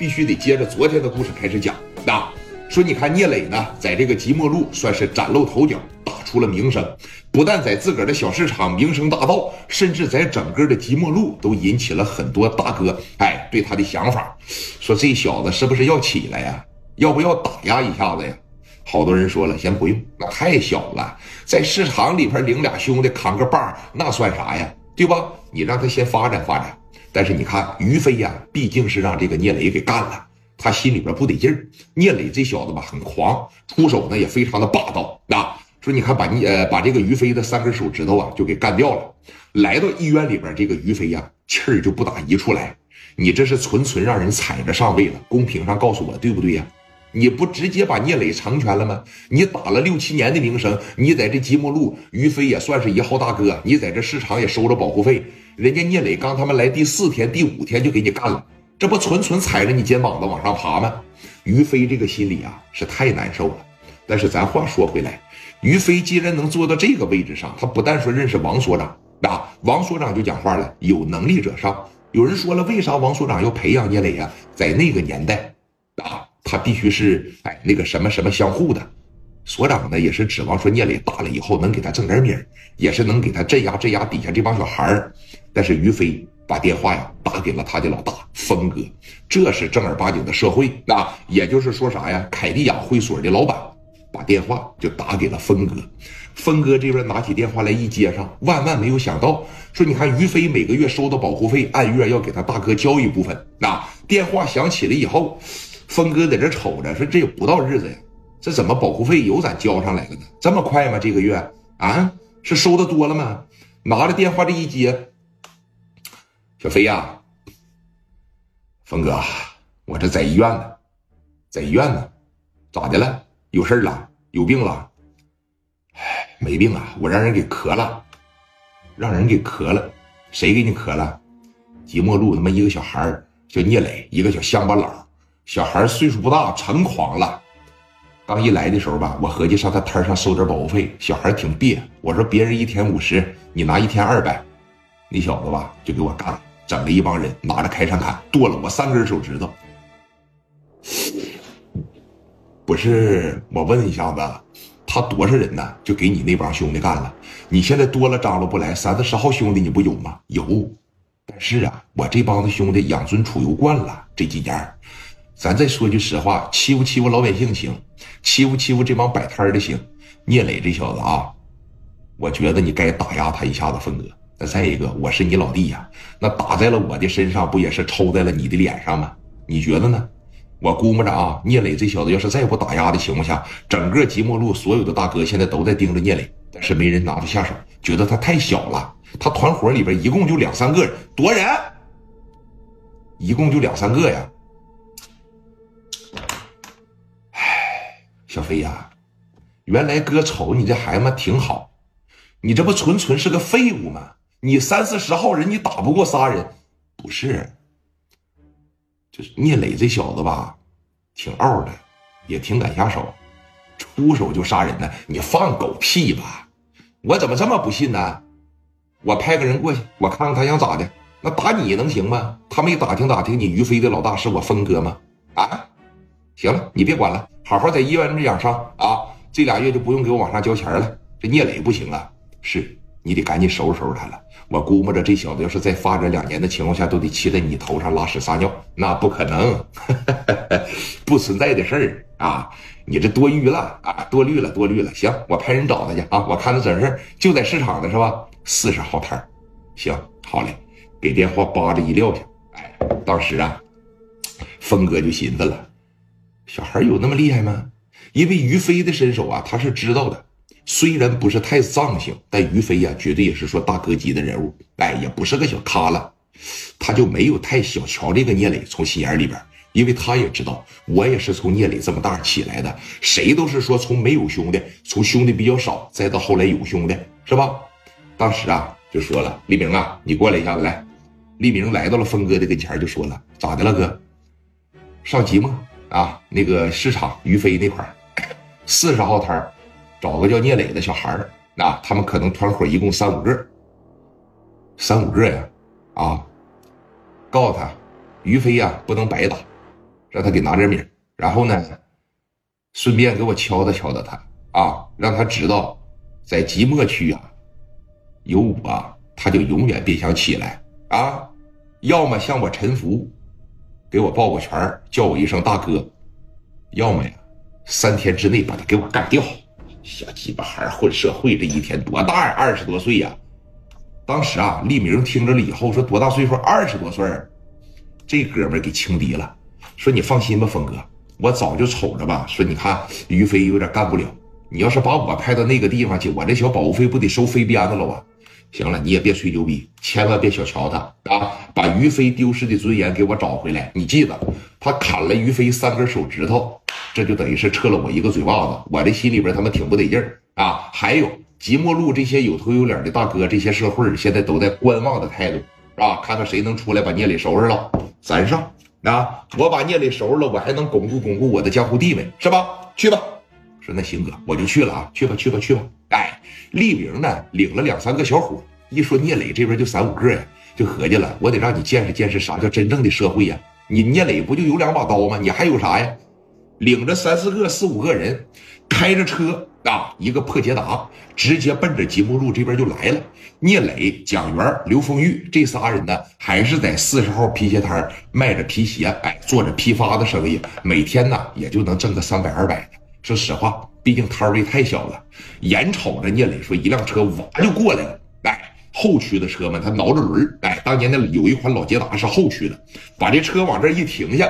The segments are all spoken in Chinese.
必须得接着昨天的故事开始讲。那说，你看聂磊呢，在这个即墨路算是崭露头角，打出了名声。不但在自个儿的小市场名声大噪，甚至在整个的即墨路都引起了很多大哥哎对他的想法，说这小子是不是要起来呀？要不要打压一下子呀？好多人说了，先不用，那太小了，在市场里边领俩兄弟扛个把那算啥呀？对吧？你让他先发展发展。但是你看于飞呀，毕竟是让这个聂磊给干了，他心里边不得劲儿。聂磊这小子吧，很狂，出手呢也非常的霸道。啊，说你看把聂呃把这个于飞的三根手指头啊就给干掉了。来到医院里边，这个于飞呀气儿就不打一处来。你这是纯纯让人踩着上位了。公屏上告诉我对不对呀？你不直接把聂磊成全了吗？你打了六七年的名声，你在这即墨路，于飞也算是一号大哥，你在这市场也收了保护费。人家聂磊刚他妈来第四天、第五天就给你干了，这不纯纯踩着你肩膀子往上爬吗？于飞这个心里啊是太难受了。但是咱话说回来，于飞既然能做到这个位置上，他不但说认识王所长，啊，王所长就讲话了，有能力者上。有人说了，为啥王所长要培养聂磊呀？在那个年代，啊，他必须是哎那个什么什么相互的。所长呢也是指望说聂磊大了以后能给他挣点米也是能给他镇压镇压底下这帮小孩儿。但是于飞把电话呀打给了他的老大峰哥，这是正儿八经的社会啊，也就是说啥呀？凯迪亚会所的老板把电话就打给了峰哥，峰哥这边拿起电话来一接上，万万没有想到，说你看于飞每个月收的保护费，按月要给他大哥交一部分。那电话响起了以后，峰哥在这瞅着，说这也不到日子呀，这怎么保护费有咋交上来了呢？这么快吗？这个月啊，是收的多了吗？拿着电话这一接。小飞呀，峰哥，我这在医院呢，在医院呢，咋的了？有事儿了？有病了？哎，没病啊，我让人给咳了，让人给咳了。谁给你咳了？即墨路他妈一个小孩叫聂磊，一个小乡巴佬。小孩岁数不大，成狂了。刚一来的时候吧，我合计上他摊上收点保护费。小孩挺别，我说别人一天五十，你拿一天二百。那小子吧，就给我干了。整了一帮人拿着开山砍剁了我三根手指头，不是我问一下子，他多少人呢？就给你那帮兄弟干了。你现在多了张罗不来，三四十号兄弟你不有吗？有，但是啊，我这帮子兄弟养尊处优惯了，这几年，咱再说句实话，欺负欺负老百姓行，欺负欺负这帮摆摊的行。聂磊这小子啊，我觉得你该打压他一下子，峰哥。那再一个，我是你老弟呀，那打在了我的身上，不也是抽在了你的脸上吗？你觉得呢？我估摸着啊，聂磊这小子要是再不打压的情况下，整个即墨路所有的大哥现在都在盯着聂磊，但是没人拿他下手，觉得他太小了。他团伙里边一共就两三个人，多人，一共就两三个呀。唉，小飞呀，原来哥瞅你这孩子挺好，你这不纯纯是个废物吗？你三四十号人，你打不过仨人，不是？就是聂磊这小子吧，挺傲的，也挺敢下手，出手就杀人呢。你放狗屁吧！我怎么这么不信呢？我派个人过去，我看看他想咋的。那打你能行吗？他没打听打听，你于飞的老大是我峰哥吗？啊，行了，你别管了，好好在医院里养伤啊。这俩月就不用给我往上交钱了。这聂磊不行啊，是。你得赶紧收拾收拾他了。我估摸着这小子要是再发展两年的情况下，都得骑在你头上拉屎撒尿，那不可能，不存在的事儿啊！你这多余了啊，多虑了，多虑了。行，我派人找他去啊！我看他整事儿就在市场呢，是吧？四十号摊儿行，好嘞，给电话扒着一撂下。哎，当时啊，峰哥就寻思了，小孩有那么厉害吗？因为于飞的身手啊，他是知道的。虽然不是太藏性，但于飞呀，绝对也是说大哥级的人物。哎，也不是个小咖了，他就没有太小瞧这个聂磊。从心眼里边，因为他也知道，我也是从聂磊这么大起来的。谁都是说从没有兄弟，从兄弟比较少，再到后来有兄弟，是吧？当时啊，就说了，李明啊，你过来一下子来。李明来到了峰哥的跟前，就说了，咋的了哥？上集吗啊，那个市场于飞那块四十号摊儿。找个叫聂磊的小孩儿，那他们可能团伙一共三五个，三五个呀，啊，告诉他，于飞呀不能白打，让他给拿点米，然后呢，顺便给我敲打敲打他。啊，让他知道，在即墨区啊，有我他就永远别想起来。啊，要么向我臣服，给我抱个拳叫我一声大哥，要么呀，三天之内把他给我干掉。小鸡巴孩混社会这一天多大呀？二十多岁呀！当时啊，立明听着了以后说：“多大岁数？二十多岁。”这哥们给轻敌了，说：“你放心吧，峰哥，我早就瞅着吧。说你看于飞有点干不了，你要是把我派到那个地方去，我这小保护费不得收飞鞭子了啊？行了，你也别吹牛逼，千万别小瞧他啊！把于飞丢失的尊严给我找回来。你记得，他砍了于飞三根手指头。”这就等于是撤了我一个嘴巴子，我这心里边他妈挺不得劲儿啊！还有即墨路这些有头有脸的大哥，这些社会现在都在观望的态度，啊？看看谁能出来把聂磊收拾了，咱上啊！我把聂磊收拾了，我还能巩固巩固我的江湖地位，是吧？去吧！说那行哥，我就去了啊！去吧，去吧，去吧！哎，立明呢，领了两三个小伙，一说聂磊这边就三五个呀，就合计了，我得让你见识见识啥叫真正的社会呀！你聂磊不就有两把刀吗？你还有啥呀？领着三四个、四五个人，开着车啊，一个破捷达，直接奔着吉木路这边就来了。聂磊、蒋元、刘丰玉这仨人呢，还是在四十号皮鞋摊卖着皮鞋，哎，做着批发的生意，每天呢也就能挣个三百二百的。说实话，毕竟摊位太小了。眼瞅着聂磊说，一辆车哇就过来了，哎，后驱的车嘛，他挠着轮哎，当年的有一款老捷达是后驱的，把这车往这一停下。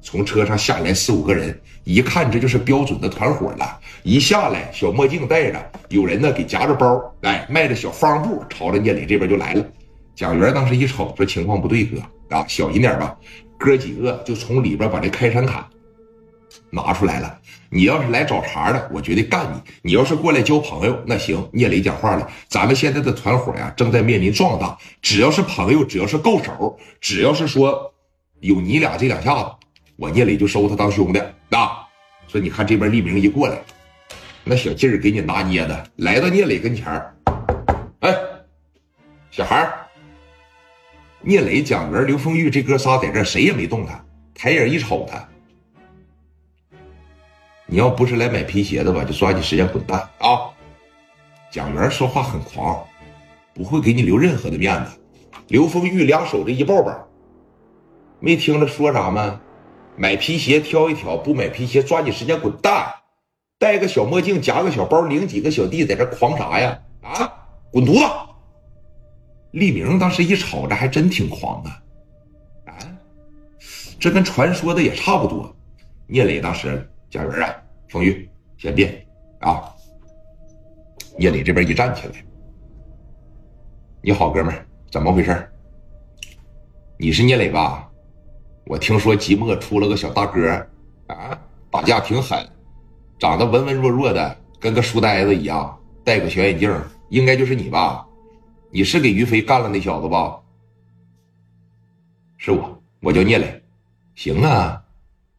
从车上下来四五个人，一看这就是标准的团伙了。一下来，小墨镜戴着，有人呢给夹着包，哎，迈着小方步，朝着聂磊这边就来了。蒋元当时一瞅，说情况不对，哥啊，小心点吧。哥几个就从里边把这开山卡拿出来了。你要是来找茬的，我绝对干你；你要是过来交朋友，那行。聂磊讲话了，咱们现在的团伙呀，正在面临壮大。只要是朋友，只要是够手，只要是说有你俩这两下子。我聂磊就收他当兄弟啊！说你看这边立明一过来，那小劲儿给你拿捏的，来到聂磊跟前儿，哎，小孩儿，聂磊、蒋元、刘丰玉这哥仨在这，谁也没动他，抬眼一瞅他，你要不是来买皮鞋的吧，就抓紧时间滚蛋啊！蒋元说话很狂，不会给你留任何的面子。刘丰玉两手这一抱抱，没听着说啥吗？买皮鞋挑一挑，不买皮鞋抓紧时间滚蛋！戴个小墨镜，夹个小包，领几个小弟在这狂啥呀？啊，滚犊子！立明当时一瞅，这还真挺狂啊！啊，这跟传说的也差不多。聂磊当时，贾元啊，冯玉先别啊！聂磊这边一站起来，你好，哥们儿，怎么回事？你是聂磊吧？我听说即墨出了个小大哥，啊，打架挺狠，长得文文弱弱的，跟个书呆子一样，戴个小眼镜，应该就是你吧？你是给于飞干了那小子吧？是我，我叫聂磊。行啊，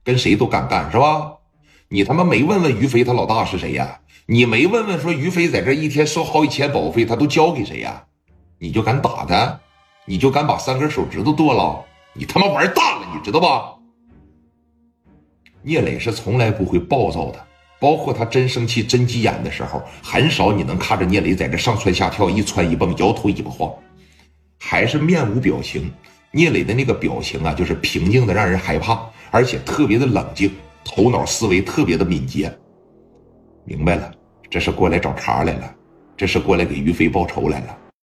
跟谁都敢干是吧？你他妈没问问于飞他老大是谁呀？你没问问说于飞在这一天收好几千保费，他都交给谁呀？你就敢打他？你就敢把三根手指头剁了？你他妈玩大了，你知道吧？聂磊是从来不会暴躁的，包括他真生气、真急眼的时候，很少你能看着聂磊在这上蹿下跳、一窜一蹦、摇头一不晃，还是面无表情。聂磊的那个表情啊，就是平静的让人害怕，而且特别的冷静，头脑思维特别的敏捷。明白了，这是过来找茬来了，这是过来给于飞报仇来了。